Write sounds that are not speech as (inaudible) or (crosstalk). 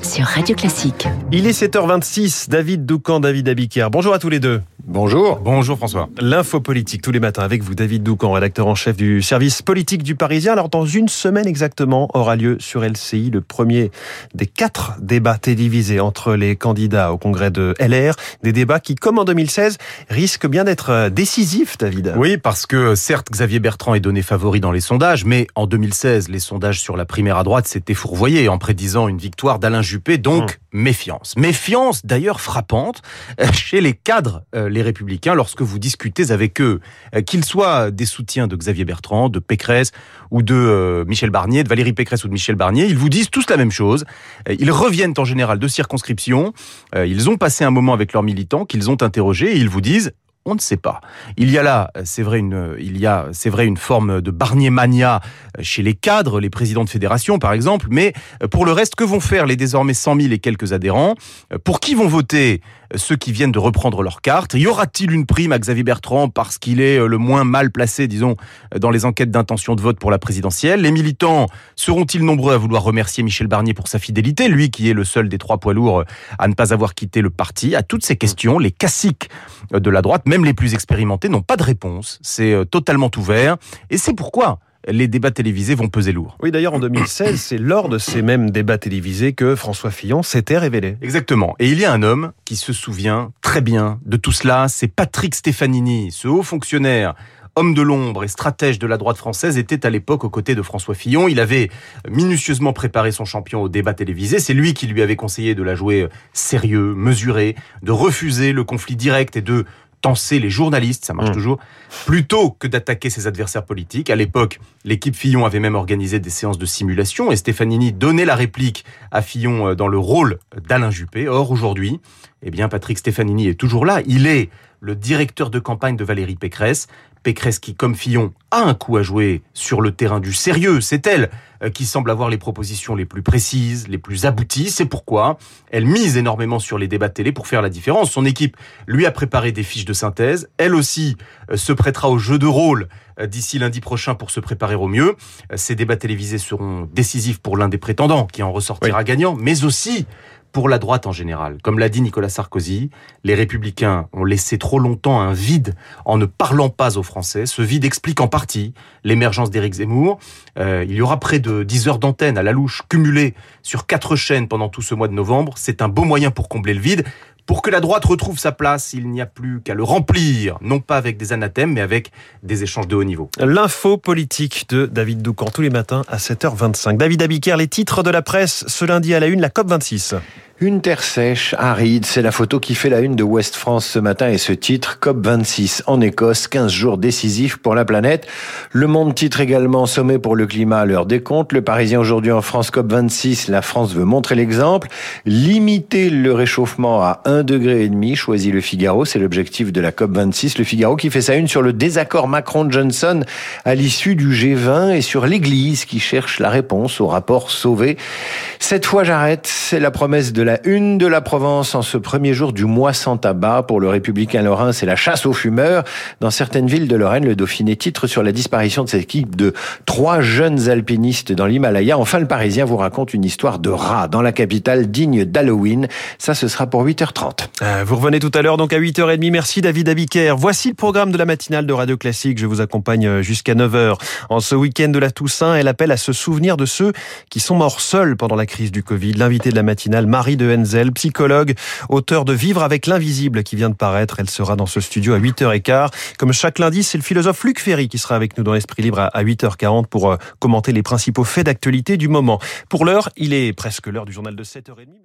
sur Radio Classique. Il est 7h26, David Doucan, David Abiker. Bonjour à tous les deux. Bonjour. Bonjour François. L'info politique tous les matins avec vous, David Doucan, rédacteur en chef du service politique du Parisien. Alors dans une semaine exactement aura lieu sur LCI le premier des quatre débats télévisés entre les candidats au congrès de LR. Des débats qui, comme en 2016, risquent bien d'être décisifs, David. Oui, parce que certes Xavier Bertrand est donné favori dans les sondages, mais en 2016, les sondages sur la primaire à droite s'étaient fourvoyés en prédisant une victoire d'Alain Juppé, donc mmh. méfiance. Méfiance d'ailleurs frappante euh, chez les cadres, euh, les républicains, lorsque vous discutez avec eux, euh, qu'ils soient des soutiens de Xavier Bertrand, de Pécresse ou de Michel Barnier, de Valérie Pécresse ou de Michel Barnier, ils vous disent tous la même chose. Ils reviennent en général de circonscription, ils ont passé un moment avec leurs militants qu'ils ont interrogés et ils vous disent on ne sait pas. Il y a là, c'est vrai, une, forme de Barnier mania chez les cadres, les présidents de fédération, par exemple. Mais pour le reste, que vont faire les désormais 100 000 et quelques adhérents? Pour qui vont voter ceux qui viennent de reprendre leur carte? Y aura-t-il une prime à Xavier Bertrand parce qu'il est le moins mal placé, disons, dans les enquêtes d'intention de vote pour la présidentielle? Les militants seront-ils nombreux à vouloir remercier Michel Barnier pour sa fidélité, lui qui est le seul des trois poids lourds à ne pas avoir quitté le parti? À toutes ces questions, les classiques de la droite, même les plus expérimentés, n'ont pas de réponse. C'est euh, totalement ouvert. Et c'est pourquoi les débats télévisés vont peser lourd. Oui, d'ailleurs, en 2016, (coughs) c'est lors de ces mêmes débats télévisés que François Fillon s'était révélé. Exactement. Et il y a un homme qui se souvient très bien de tout cela, c'est Patrick Stefanini, ce haut fonctionnaire homme de l'ombre et stratège de la droite française, était à l'époque aux côtés de François Fillon. Il avait minutieusement préparé son champion au débat télévisé. C'est lui qui lui avait conseillé de la jouer sérieux, mesuré, de refuser le conflit direct et de tenser les journalistes, ça marche mmh. toujours, plutôt que d'attaquer ses adversaires politiques. À l'époque, l'équipe Fillon avait même organisé des séances de simulation et Stefanini donnait la réplique à Fillon euh, dans le rôle d'Alain Juppé. Or, aujourd'hui, eh bien, Patrick Stefanini est toujours là. Il est le directeur de campagne de Valérie Pécresse. Pécresse qui, comme Fillon, a un coup à jouer sur le terrain du sérieux. C'est elle euh, qui semble avoir les propositions les plus précises, les plus abouties. C'est pourquoi elle mise énormément sur les débats de télé pour faire la différence. Son équipe lui a préparé des fiches de synthèse. Elle aussi euh, se prêtera au jeu de rôle euh, d'ici lundi prochain pour se préparer au mieux. Ces débats télévisés seront décisifs pour l'un des prétendants qui en ressortira gagnant, mais aussi pour la droite en général. Comme l'a dit Nicolas Sarkozy, les républicains ont laissé trop longtemps un vide en ne parlant pas aux Français. Ce vide explique en partie l'émergence d'Éric Zemmour. Euh, il y aura près de 10 heures d'antenne à la louche cumulées sur quatre chaînes pendant tout ce mois de novembre. C'est un beau moyen pour combler le vide. Pour que la droite retrouve sa place, il n'y a plus qu'à le remplir, non pas avec des anathèmes, mais avec des échanges de haut niveau. L'info politique de David Doucan tous les matins à 7h25. David Abiker, les titres de la presse ce lundi à la une, la COP26. Une terre sèche, aride, c'est la photo qui fait la une de West France ce matin et ce titre, COP26 en Écosse, 15 jours décisifs pour la planète. Le Monde titre également sommet pour le climat à l'heure des comptes. Le Parisien aujourd'hui en France, COP26, la France veut montrer l'exemple. Limiter le réchauffement à 1,5 degré et demi, choisit le Figaro, c'est l'objectif de la COP26. Le Figaro qui fait sa une sur le désaccord Macron-Johnson à l'issue du G20 et sur l'Église qui cherche la réponse au rapport Sauvé. Cette fois j'arrête, c'est la promesse de la une de la Provence en ce premier jour du mois sans tabac. Pour le républicain Lorrain, c'est la chasse aux fumeurs. Dans certaines villes de Lorraine, le Dauphiné titre sur la disparition de cette équipe de trois jeunes alpinistes dans l'Himalaya. Enfin, le Parisien vous raconte une histoire de rat dans la capitale digne d'Halloween. Ça, ce sera pour 8h30. Euh, vous revenez tout à l'heure, donc à 8h30. Merci David Abiker. Voici le programme de la matinale de Radio Classique. Je vous accompagne euh, jusqu'à 9h. En ce week-end de la Toussaint, elle appelle à se souvenir de ceux qui sont morts seuls pendant la crise du Covid. L'invité de la matinale, Marie de Henzel, psychologue, auteur de Vivre avec l'invisible qui vient de paraître. Elle sera dans ce studio à 8h15. Comme chaque lundi, c'est le philosophe Luc Ferry qui sera avec nous dans l'Esprit Libre à 8h40 pour euh, commenter les principaux faits d'actualité du moment. Pour l'heure, il est presque l'heure du journal de 7h30.